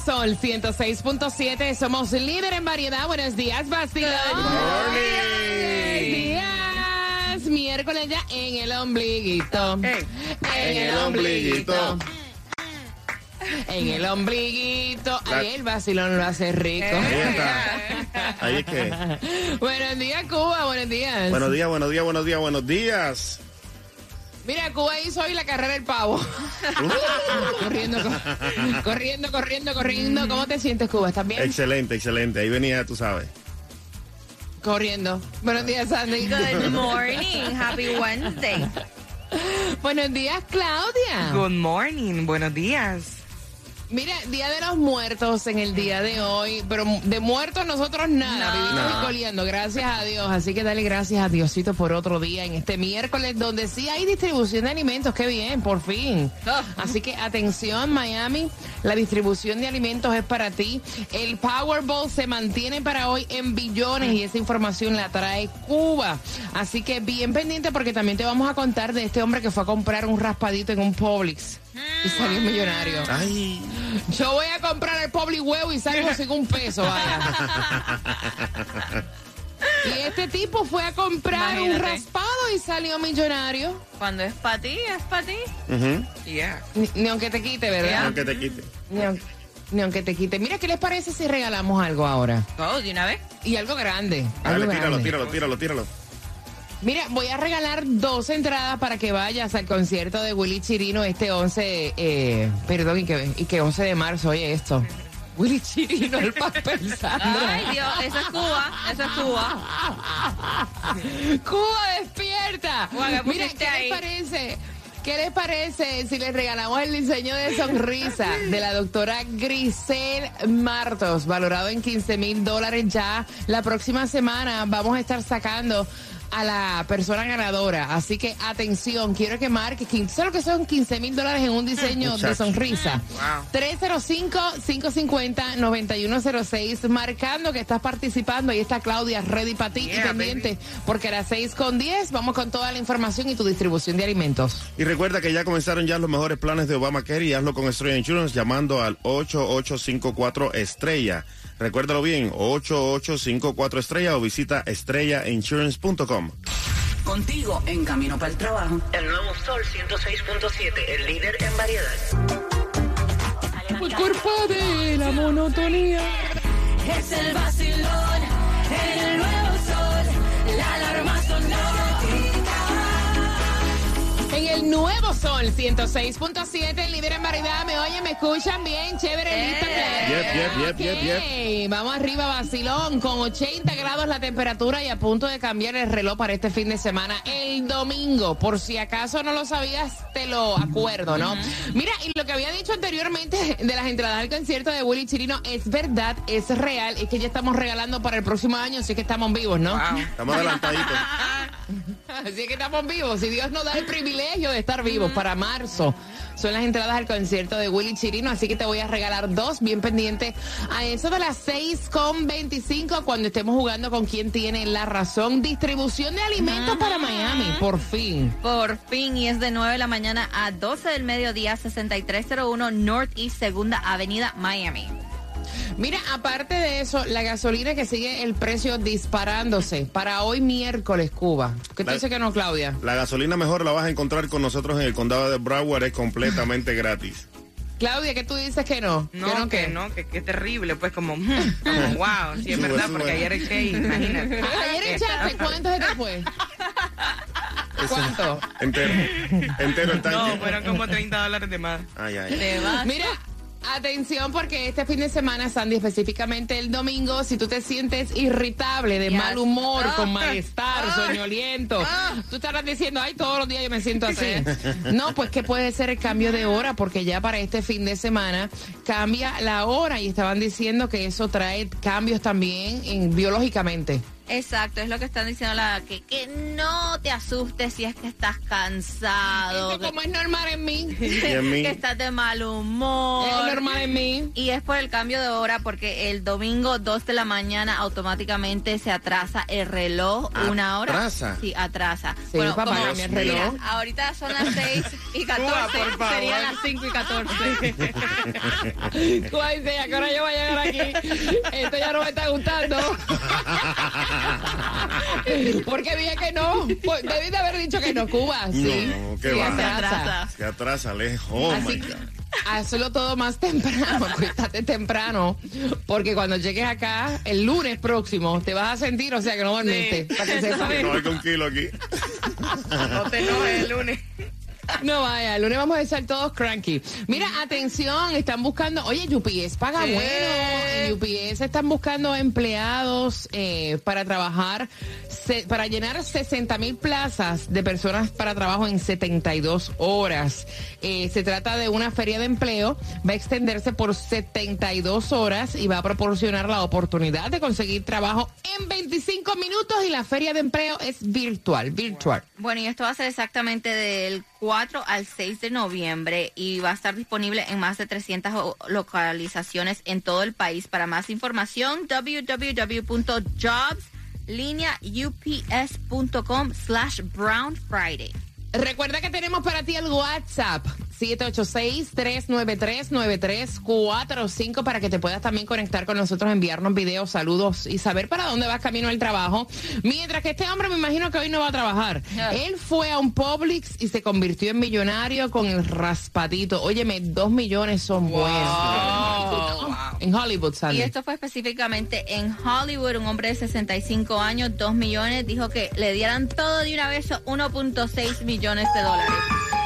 Sol 106.7 somos líder en variedad. Buenos días, vacilón. Buenos días. Miércoles ya en el ombliguito. En el ombliguito. En el ombliguito. Ahí el vacilón lo hace rico. Ahí está. Ahí es que. Buenos días, Cuba. Buenos días. Buenos días, buenos días, buenos días, buenos días. Mira, Cuba hizo hoy la carrera del pavo. corriendo, co- corriendo, corriendo, corriendo. ¿Cómo te sientes, Cuba? ¿Estás bien? Excelente, excelente. Ahí venía, tú sabes. Corriendo. Buenos días, Sandy. Good morning. Happy Wednesday. Buenos días, Claudia. Good morning, buenos días. Mira, Día de los Muertos en el día de hoy, pero de muertos nosotros nada, No. vivimos No. y coliendo, gracias a Dios. Así que dale gracias a Diosito por otro día en este miércoles, donde sí hay distribución de alimentos, qué bien, por fin. Así que atención, Miami, la distribución de alimentos es para ti. El Powerball se mantiene para hoy en billones y esa información la trae Cuba. Así que bien pendiente porque también te vamos a contar de este hombre que fue a comprar un raspadito en un Publix y salió millonario. Ay. Yo voy a comprar el Public huevo y salgo sin un peso, vaya. Y este tipo fue a comprar un raspado y salió millonario. Cuando es para ti, es para ti. Ujú. Yeah. Ni, ni aunque te quite, ¿verdad? Aunque te quite. Ni, ni aunque te quite. Mira, ¿qué les parece si regalamos algo ahora? Oh, de una vez. Y algo grande. Dale, algo tíralo, grande. tíralo, tíralo, tíralo. Mira, voy a regalar dos entradas para que vayas al concierto de Willy Chirino este 11, eh, perdón, y que, y que 11 de marzo, oye esto. Willy Chirino, el papel Sandra. Ay, Dios, eso es Cuba. Eso es Cuba. Cuba despierta. Cuba, ¿qué Mira, ¿qué ahí? les parece? ¿Qué les parece si les regalamos el diseño de sonrisa de la doctora Grisel Martos, valorado en 15 mil dólares ya? La próxima semana vamos a estar sacando a la persona ganadora. Así que atención, quiero que marques. ¿Sabes lo que son 15 mil dólares en un diseño de sonrisa? Wow. 305-550-9106, marcando que estás participando. Ahí está Claudia, ready para ti y pendiente, porque a las 6 con 10 vamos con toda la información y tu distribución de alimentos. Y recuerda que ya comenzaron ya los mejores planes de Obamacare y hazlo con Estrella Insurance llamando al 8854 Estrella. Recuérdalo bien, 8854 Estrella o visita estrellainsurance.com. Contigo en camino para el trabajo. El nuevo Sol 106.7, el líder en variedad. Por culpa de la monotonía. Es el vacilón En el nuevo Sol 106.7, líder en variedad. Me oyen, me escuchan bien, chévere, listo. Eh. Yep, yep, yep, yep, Ok, Vamos arriba, vacilón, con 80 grados la temperatura y a punto de cambiar el reloj para este fin de semana, el domingo. Por si acaso no lo sabías, te lo acuerdo, ¿no? Mira, y lo que había dicho anteriormente de las entradas al concierto de Willy Chirino es verdad, es real, es que ya estamos regalando para el próximo año, así que estamos vivos, ¿no? Wow. Estamos adelantaditos. Así que estamos vivos. Si Dios nos da el privilegio de estar vivos para marzo. Son las entradas al concierto de Willy Chirino, así que te voy a regalar dos bien pendientes a eso de las 6 con 25 cuando estemos jugando con quien tiene la razón. Distribución de alimentos para Miami, por fin. Por fin, y es de 9 de la mañana a 12 del mediodía, 6301 Northeast Segunda Avenida, Miami. Mira, aparte de eso, la gasolina que sigue el precio disparándose para hoy miércoles, Cuba. ¿Qué te La- dice que no, Claudia? La gasolina mejor la vas a encontrar con nosotros en el condado de Broward, es completamente gratis. Claudia, ¿qué tú dices que no? No, ¿Que no que no, que, que terrible, pues como, mm, como wow, sí es Sube, verdad, sube. porque ayer eché, imagínate. Ayer echaste, ¿cuánto se te fue? ¿Cuánto? Entero. Entero el No, tanque. fueron como 30 dólares de más. Ay, ay. Vas. Mira, atención porque este fin de semana, Sandy, específicamente el domingo, si tú te sientes irritable, de Yes. mal humor, Ah. con malestar, Ah. soñoliento, Ah. tú estarás diciendo, ay, todos los días yo me siento así. No, pues que puede ser el cambio de hora, porque ya para este fin de semana cambia la hora y estaban diciendo que eso trae cambios también en, biológicamente. Exacto, es lo que están diciendo la que, que no te asustes si es que estás cansado, Eso como es normal en mí. en mí? que estás de mal humor. Es normal en mí. Y es por el cambio de hora porque el domingo 2 de la mañana automáticamente se atrasa el reloj una hora. ¿Atrasa? Sí, atrasa. Sí, papá, como- mira, reloj. ahorita son las 6 y 14, Uva, por favor. serían las 5 y 14. Guay, sea, que ahora yo voy a llegar aquí. Esto ya no me está gustando. Porque dije que no. Pues, Debí de haber dicho que no, Cuba. Sí. No, qué sí, va. atrasa. Atrasa. Se atrasa, lejos. Oh, Así my que God. hazlo todo más temprano, acuéstate temprano, porque cuando llegues acá el lunes próximo te vas a sentir, o sea que no dormiste. Sí. para que sepas. No hay con kilo aquí. No te enojes el lunes. No vaya, el lunes vamos a estar todos cranky. Mira, atención, están buscando, oye, UPS paga ¿Qué? bueno. En UPS están buscando empleados eh, para trabajar, se- para llenar 60 mil plazas de personas para trabajo en 72 horas. Eh, se trata de una feria de empleo, va a extenderse por 72 horas y va a proporcionar la oportunidad de conseguir trabajo en 25 minutos y la feria de empleo es virtual, virtual. Bueno, y esto va a ser exactamente del 4 al 6 de noviembre y va a estar disponible en más de 300 o- localizaciones en todo el país. Para más información, www.jobs.ups.com slash Brown Friday. Recuerda que tenemos para ti el WhatsApp 786-393-9345 para que te puedas también conectar con nosotros, enviarnos videos, saludos y saber para dónde vas camino al trabajo. Mientras que este hombre me imagino que hoy no va a trabajar. Yeah. Él fue a un Publix y se convirtió en millonario con el raspadito. Óyeme, dos millones son buenos. En Hollywood, Sandy. Y esto fue específicamente en Hollywood. Un hombre de 65 años, 2 millones, dijo que le dieran todo de una vez 1.6 millones de dólares.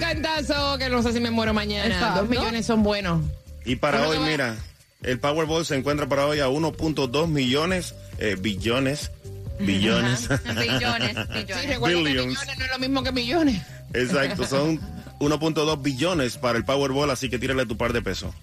Cantazo, que no sé si me muero mañana. Exacto. Dos millones son buenos. Y para Bueno, hoy, mira, el Powerball se encuentra para hoy a 1.2 millones, eh, billones, billones. Billones, Sí, billones. recuerda que no es lo mismo que millones. Exacto, son 1.2 billones para el Powerball, así que tírale tu par de pesos.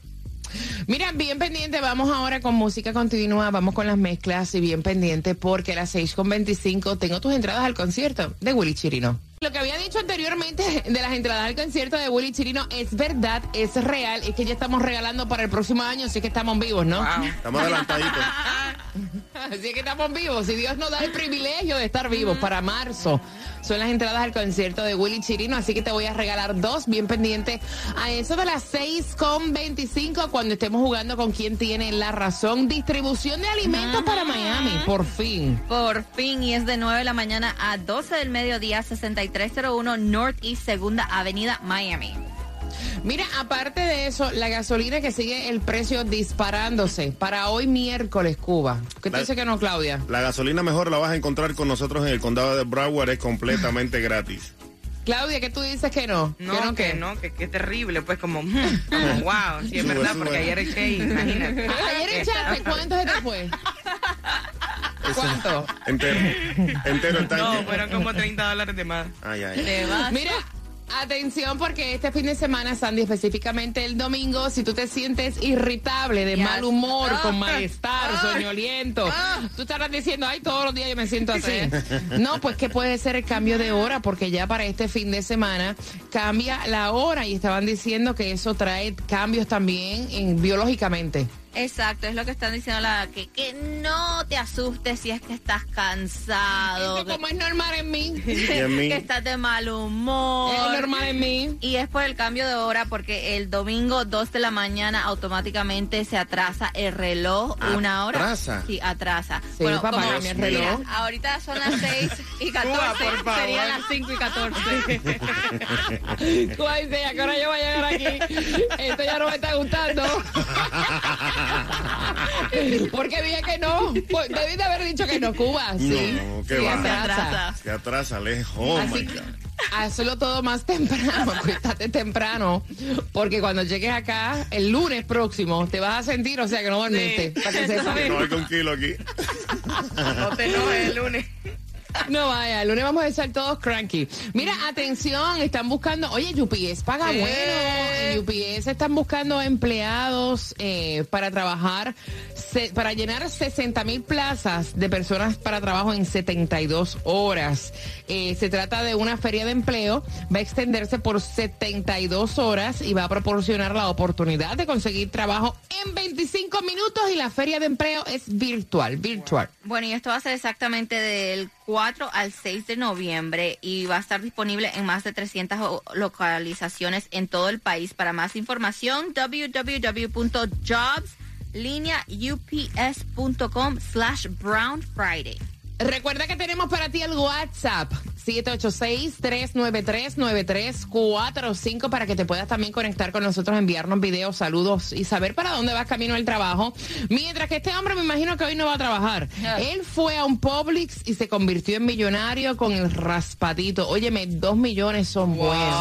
Mira, bien pendiente, vamos ahora con música continua, vamos con las mezclas y bien pendiente porque a las 6.25 tengo tus entradas al concierto de Willy Chirino. Lo que había dicho anteriormente de las entradas al concierto de Willy Chirino es verdad, es real, es que ya estamos regalando para el próximo año, así que estamos vivos, ¿no? Wow. Estamos adelantaditos. Así que estamos vivos. Si Dios nos da el privilegio de estar vivos para marzo, son las entradas al concierto de Willy Chirino. Así que te voy a regalar dos bien pendientes a eso de las 6.25 cuando estemos jugando con quien tiene la razón. Distribución de alimentos para Miami, por fin. Por fin, y es de 9 de la mañana a 12 del mediodía, 6301 Northeast Segunda Avenida, Miami. Mira, aparte de eso, la gasolina que sigue el precio disparándose para hoy miércoles, Cuba. ¿Qué te La- dice que no, Claudia? La gasolina mejor la vas a encontrar con nosotros en el condado de Broward, es completamente gratis. Claudia, ¿qué tú dices que no? No, ¿Que no que qué? no, que, que terrible, pues como, mm, como wow, sí es Sube, verdad, sube. porque ayer eché, imagínate. A- Ayer echaste, ¿cuánto se te fue? ¿Cuánto? Entero. Entero el No, tanque. fueron como 30 dólares de más. Ay, ay. Vas. Mira, atención porque este fin de semana, Sandy, específicamente el domingo, si tú te sientes irritable, de Yes. mal humor, Ah. con malestar, Ah. soñoliento, Ah. tú estarás diciendo, ay, todos los días yo me siento así. No, pues que puede ser el cambio de hora porque ya para este fin de semana cambia la hora y estaban diciendo que eso trae cambios también en, biológicamente. Exacto, es lo que están diciendo la que, que no te asustes si es que estás cansado, que, como es normal en mí. en mí. que estás de mal humor. Es normal en mí. Y es por el cambio de hora porque el domingo 2 de la mañana automáticamente se atrasa el reloj una hora. ¿Atrasa? Sí, atrasa. Sí, papá, como- el mira, reloj. ahorita son las 6 y 14, por favor. serían las 5 y 14. Ay, sí, ¿a qué hora yo voy a llegar aquí? Esto ya no me está gustando. Porque dije que no. Pues, debí de haber dicho que no, Cuba. Sí. No, qué sí, va. se atrasa. atrasa. Se atrasa lejos. Oh Así my que God. hazlo todo más temprano, cuídate temprano, porque cuando llegues acá el lunes próximo te vas a sentir, o sea que no dormiste. Sí. para que sepas. No hay con kilo aquí. No te enojes el lunes. No vaya, el lunes vamos a estar todos cranky. Mira, atención, están buscando, oye, UPS paga Sí. bueno. En UPS están buscando empleados eh, para trabajar, se- para llenar 60 mil plazas de personas para trabajo en 72 horas. Eh, se trata de una feria de empleo, va a extenderse por 72 horas y va a proporcionar la oportunidad de conseguir trabajo en 25 minutos y la feria de empleo es virtual, virtual. Bueno, y esto va a ser exactamente del 4 al 6 de noviembre y va a estar disponible en más de 300 o- localizaciones en todo el país. Para más información, www.jobs.ups.com slash Brown Friday. Recuerda que tenemos para ti el WhatsApp 786-393-9345 para que te puedas también conectar con nosotros, enviarnos videos, saludos y saber para dónde vas camino al trabajo. Mientras que este hombre me imagino que hoy no va a trabajar. Él fue a un Publix y se convirtió en millonario con el raspadito. Óyeme, dos millones son buenos.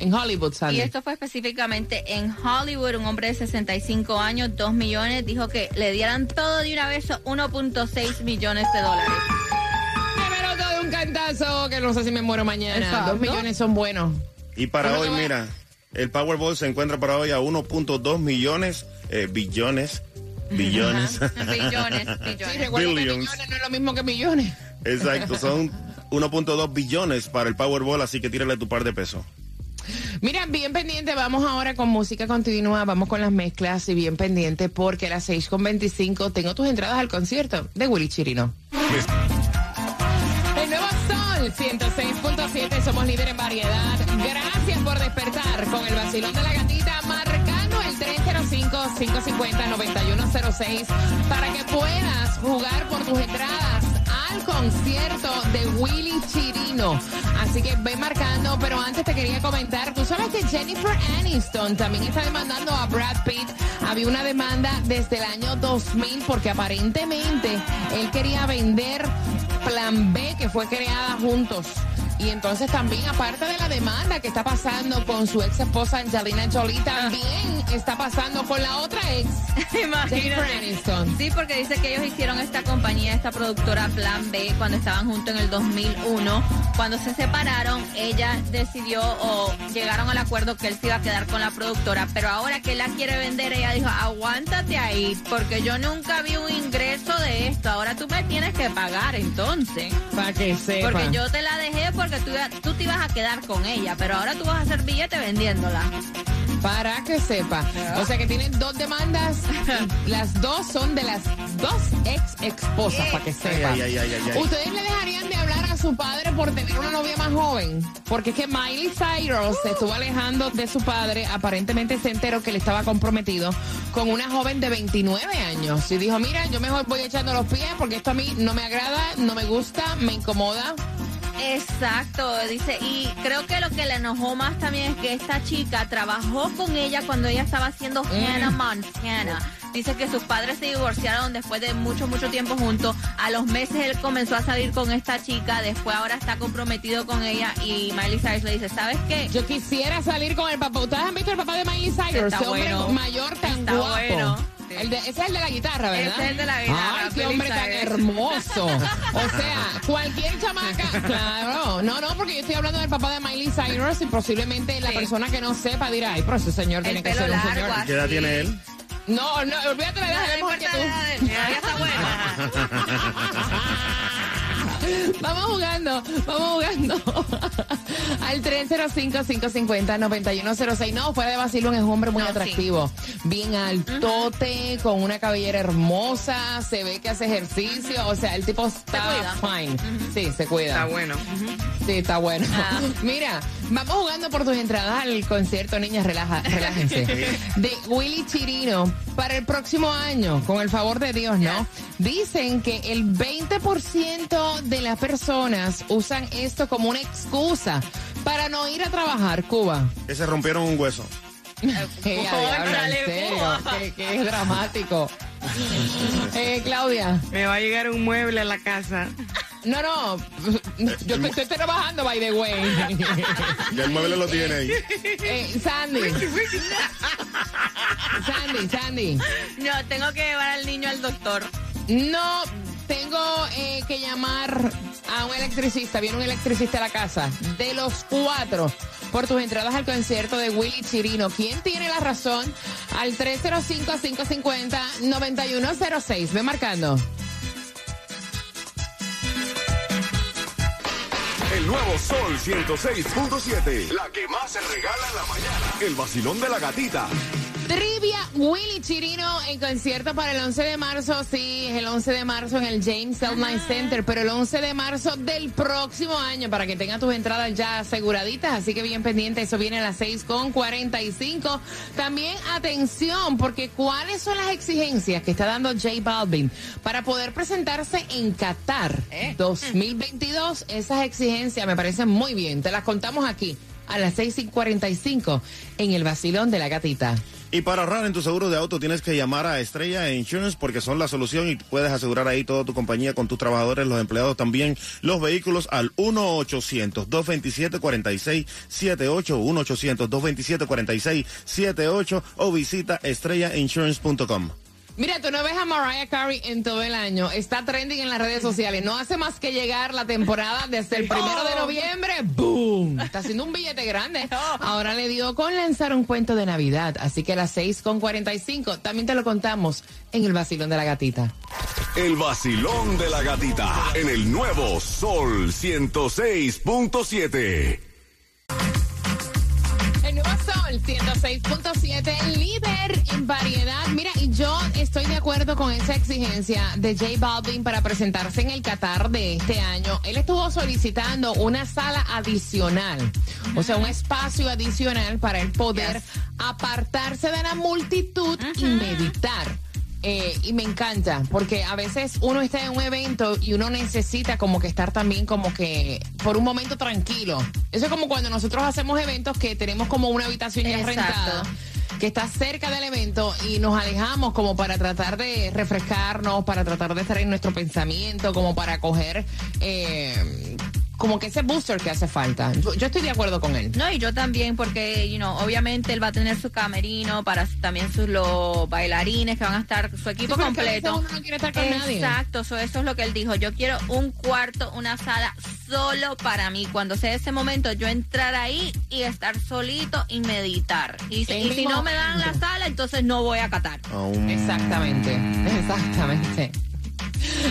En Hollywood, Sandy. Y esto fue específicamente en Hollywood. Un hombre de 65 años, 2 millones, dijo que le dieran todo de una vez 1.6 millones de dólares. Doy de un cantazo, que no sé si me muero mañana. Exacto. Dos millones son buenos. Y para hoy, mira, el Powerball se encuentra para hoy a 1.2 millones, eh, billones, billones. Billones, Sí, billones. recuerda que Billions. millones no es lo mismo que millones. Exacto, son 1.2 billones para el Powerball, así que tírale tu par de pesos. Mira, bien pendiente, vamos ahora con música continua, vamos con las mezclas y bien pendiente porque a las 6.25 tengo tus entradas al concierto de Willy Chirino. El nuevo Sol 106.7, somos líder en variedad. Gracias por despertar con el vacilón de la gatita, marcando el 305-550-9106 para que puedas jugar por tus entradas al concierto de Willy Chirino. Así que ve marcando, pero antes te quería comentar, tú sabes que Jennifer Aniston también está demandando a Brad Pitt. Había una demanda desde el año 2000 porque aparentemente él quería vender Plan B que fue creada juntos. Y entonces también, aparte de la demanda que está pasando con su ex esposa Angelina Jolie, también está pasando con la otra ex, Imagínate. Sí, porque dice que ellos hicieron esta compañía, esta productora Plan B, cuando estaban juntos en el 2001. Cuando se separaron, ella decidió o llegaron al acuerdo que él se iba a quedar con la productora, pero ahora que él la quiere vender, ella dijo, aguántate ahí, porque yo nunca vi un ingreso de esto, ahora tú me tienes que pagar entonces. Para que sepa. Porque yo te la dejé porque tú, iba- tú te ibas a quedar con ella, pero ahora tú vas a hacer billete vendiéndola. Para que sepa. O sea que tienen dos demandas. y las dos son de las dos ex esposas, para que sepa. Ay, ay, ay, ay, ay. ¿Ustedes le dejarían de hablar a su padre por tener una novia más joven? Porque es que Miley Cyrus se estuvo alejando de su padre. Aparentemente se enteró que él estaba comprometido con una joven de 29 años. Y dijo, mira, yo mejor voy echando los pies porque esto a mí no me agrada, no me gusta, me incomoda. Exacto, dice, y creo que lo que le enojó más también es que esta chica trabajó con ella cuando ella estaba haciendo Hannah Montana. Dice que sus padres se divorciaron después de mucho, mucho tiempo juntos. A los meses él comenzó a salir con esta chica, después ahora está comprometido con ella y Miley Cyrus le dice, ¿sabes qué? Yo quisiera salir con el papá. ¿Ustedes han visto el papá de Miley Cyrus? Está Ese hombre bueno. mayor tan Está guapo. bueno. El de- ese es el de la guitarra, ¿verdad? Ese es el de la guitarra, Ay, qué hombre tan hermoso. O sea, cualquier chamaca. Claro. No, no, porque yo estoy hablando del papá de Miley Cyrus y posiblemente la Sí. persona que no sepa dirá, ay, pero ese señor tiene El que pelo ser un largo, señor. así. ¿Qué edad tiene él? No, no, olvídate la edad No de que importa tú. nada Vamos jugando, vamos jugando. Al 305-550-9106. No, fuera de vacilón es un hombre muy No, sí. atractivo. Bien altote, con una cabellera hermosa, se ve que hace ejercicio. O sea, el tipo está fine. Sí, se cuida. Está bueno. Sí, está bueno. Ah. Mira, vamos jugando por tus entradas al concierto, niñas, relaja, relájense. De Willy Chirino para el próximo año, con el favor de Dios, ¿no? Dicen que el 20% de las personas usan esto como una excusa para no ir a trabajar, Cuba. Que se rompieron un hueso. En serio, Cuba. que, que es dramático. Eh, Claudia. Me va a llegar un mueble a la casa. No, no, yo estoy, estoy trabajando, by the way. Ya el mueble lo tiene ahí. Eh, Sandy. Sandy, Sandy. No, tengo que llevar al niño al doctor. No, tengo eh, que llamar a un electricista. Viene un electricista a la casa. De los cuatro, por tus entradas al concierto de Willy Chirino. ¿Quién tiene la razón? Al 305-550-9106. Ve marcando. El nuevo Sol 106.7. La que más se regala en la mañana. El vacilón de la gatita. Trivia Willy Chirino en concierto para el 11 de marzo. Sí, es el 11 de marzo en el James L. Knight Center, pero el 11 de marzo del próximo año para que tenga tus entradas ya aseguraditas. Así que bien pendiente, eso viene a las 6 con 45. También atención, porque ¿cuáles son las exigencias que está dando J Balvin para poder presentarse en Qatar 2022? Esas exigencias me parecen muy bien. Te las contamos aquí a las 6 y 45 en el vacilón de la gatita. Y para ahorrar en tu seguro de auto tienes que llamar a Estrella Insurance porque son la solución y puedes asegurar ahí toda tu compañía con tus trabajadores, los empleados también, los vehículos al 1-800-227-4678, 1-800-227-4678 o visita estrellainsurance.com. Mira, tú no ves a Mariah Carey en todo el año. Está trending en las redes sociales. No hace más que llegar la temporada desde el primero de noviembre. ¡Boom! Está haciendo un billete grande. Ahora le dio con lanzar un cuento de Navidad. Así que a las 6 con 45 también te lo contamos en el vacilón de la gatita. El vacilón de la gatita. En el nuevo Sol 106.7. El nuevo Sol 106.7, líder en variedad. Mira, y yo estoy de acuerdo con esa exigencia de J Balvin para presentarse en el Qatar de este año. Él estuvo solicitando una sala adicional, o sea, un espacio adicional para el poder apartarse de la multitud y meditar. Eh, y me encanta, porque a veces uno está en un evento y uno necesita como que estar también como que por un momento tranquilo. Eso es como cuando nosotros hacemos eventos que tenemos como una habitación ya Exacto. rentada que está cerca del evento y nos alejamos como para tratar de refrescarnos, para tratar de estar en nuestro pensamiento, como para coger eh, como que ese booster que hace falta. Yo, yo estoy de acuerdo con él. No, y yo también, porque, you know, obviamente él va a tener su camerino para también sus los bailarines que van a estar, su equipo Sí, completo. uno no quiere estar con nadie. Exacto, so, eso es lo que él dijo. Yo quiero un cuarto, una sala solo para mí. Cuando sea ese momento, yo entrar ahí y estar solito y meditar. Y, si- y no me dan la sala, entonces no voy a catar. Exactamente, exactamente.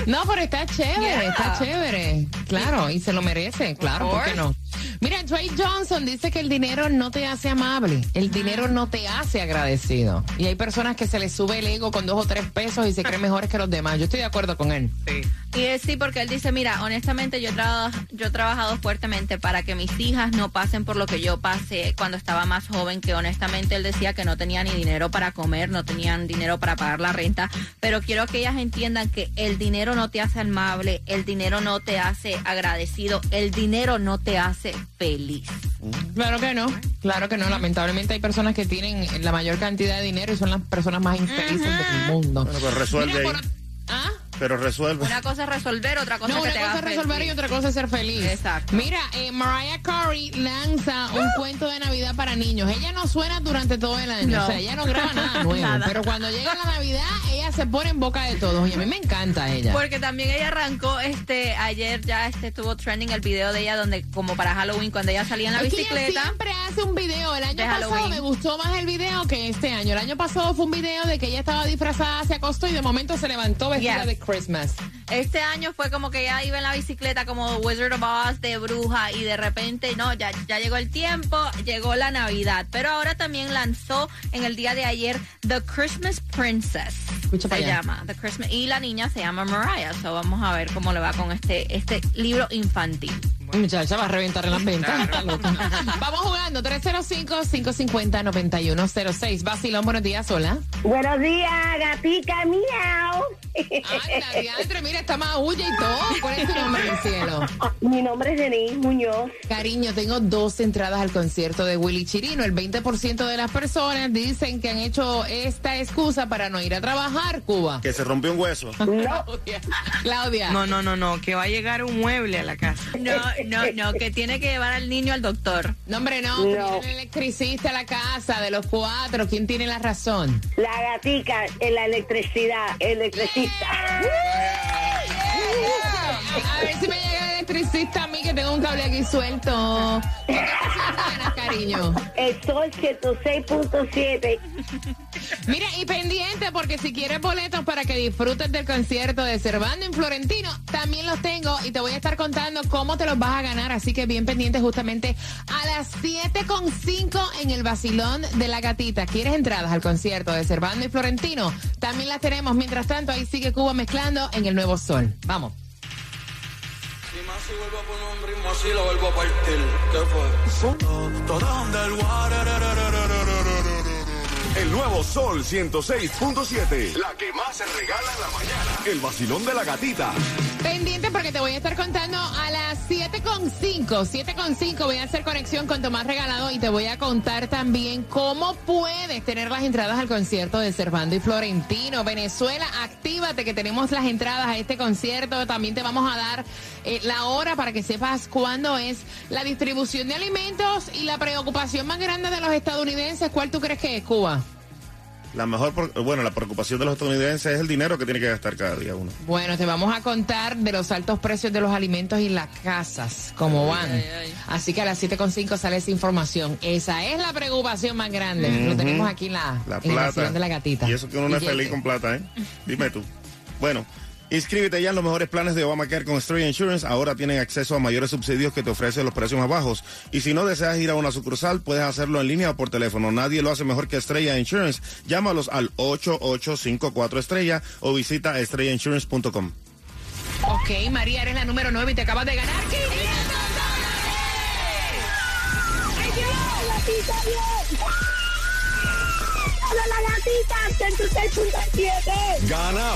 No, pero está chévere, Yeah. está chévere. Claro, y se lo merece, claro, ¿por qué no? Mira, Trey Johnson dice que el dinero no te hace amable, el dinero no te hace agradecido. Y hay personas que se les sube el ego con dos o tres pesos y se creen mejores que los demás. Yo estoy de acuerdo con él. Sí. Y es sí, porque él dice, mira, honestamente yo, he traba- yo he trabajado fuertemente para que mis hijas no pasen por lo que yo pasé cuando estaba más joven, que honestamente él decía que no tenía ni dinero para comer, no tenían dinero para pagar la renta, pero quiero que ellas entiendan que el dinero no te hace amable, el dinero no te hace agradecido, el dinero no te hace feliz. Claro que no, claro que no. Lamentablemente hay personas que tienen la mayor cantidad de dinero y son las personas más infelices del mundo. Bueno, pues resuelve Mira, ahí. por- ¿Ah? Pero resuelve. Una cosa es resolver, otra cosa No, es que una te cosa haga es resolver feliz. y otra cosa es ser feliz. Exacto. Mira, eh, Mariah Carey lanza un cuento de Navidad para niños. Ella no suena durante todo el año. No. O sea, ella no graba nada nuevo. Nada. Pero cuando llega la Navidad, ella se pone en boca de todos. Y a mí me encanta ella. Porque también ella arrancó, este, ayer ya este estuvo trending el video de ella donde como para Halloween cuando ella salía en la Es que ella bicicleta. siempre hace un video. El año pasado Halloween. me gustó más el video que este año. El año pasado fue un video de que ella estaba disfrazada, se acostó y de momento se levantó vestida Yes. de Christmas? Este año fue como que ya iba en la bicicleta como Wizard of Oz de bruja y de repente, no, ya, ya llegó el tiempo, llegó la Navidad. Pero ahora también lanzó en el día de ayer The Christmas Princess. Escucha se llama The Christmas y la niña se llama Mariah. So vamos a ver cómo le va con este, este libro infantil. Muchacha, va a reventar en las ventas. Vamos jugando. 305-550-9106. Basilón, buenos días, hola. Buenos días, gatica miau. Diantre, mira, está más huya y todo. ¿Cuál es tu nombre en el cielo? Mi nombre es Denise Muñoz. Cariño, tengo dos entradas al concierto de Willy Chirino. El 20% de las personas dicen que han hecho esta excusa para no ir a trabajar, Cuba. Que se rompió un hueso. Claudia. Claudia. No, no, no, no, que va a llegar un mueble a la casa. No, no, no, que tiene que llevar al niño al doctor. No, hombre, no. No. Tiene el electricista a la casa de los cuatro. ¿Quién tiene la razón? La gatica en la electricidad, electricista. A ver si me llega el electricista a mí que tengo un cable aquí suelto. ¿Qué ganas, cariño? El sol 106.7. Mira, y pendiente, porque si quieres boletos para que disfrutes del concierto de Cervando en Florentino, también los tengo y te voy a estar contando cómo te los vas a ganar. Así que bien pendiente justamente a las 7.5 en el Basilón de la Gatita. ¿Quieres entradas al concierto de Cervando y Florentino? También las tenemos. Mientras tanto, ahí sigue Cuba mezclando en el Nuevo Sol. Vamos. Y más si vuelvo a poner un ritmo así, lo vuelvo a partir. ¿Qué fue? Underwater. El nuevo Sol 106.7. La que más se regala en la mañana. El vacilón de la gatita. Pendiente porque te voy a estar contando a las 7.5. 7.5 voy a hacer conexión con Tomás Regalado y te voy a contar también cómo puedes tener las entradas al concierto de Cervando y Florentino. Venezuela, actívate que tenemos las entradas a este concierto. También te vamos a dar eh, la hora para que sepas cuándo es la distribución de alimentos y la preocupación más grande de los estadounidenses. ¿Cuál tú crees que es, Cuba? La mejor, bueno, la preocupación de los estadounidenses es el dinero que tiene que gastar cada día uno. Bueno, te vamos a contar de los altos precios de los alimentos y las casas, cómo van. Así que a las 7.5 sale esa información. Esa es la preocupación más grande. Lo tenemos aquí en la, La en de la gatita. Y eso que uno no es feliz con plata, ¿eh? Dime tú. Bueno, inscríbete ya en los mejores planes de Obamacare con Estrella Insurance. Ahora tienen acceso a mayores subsidios que te ofrecen los precios más bajos. Y si no deseas ir a una sucursal, puedes hacerlo en línea o por teléfono. Nadie lo hace mejor que Estrella Insurance. Llámalos al 8854 Estrella o visita estrellainsurance.com. Ok, María, eres la número 9 y te acabas de ganar 500 ¡Hola, la gatita! 106.7. Gana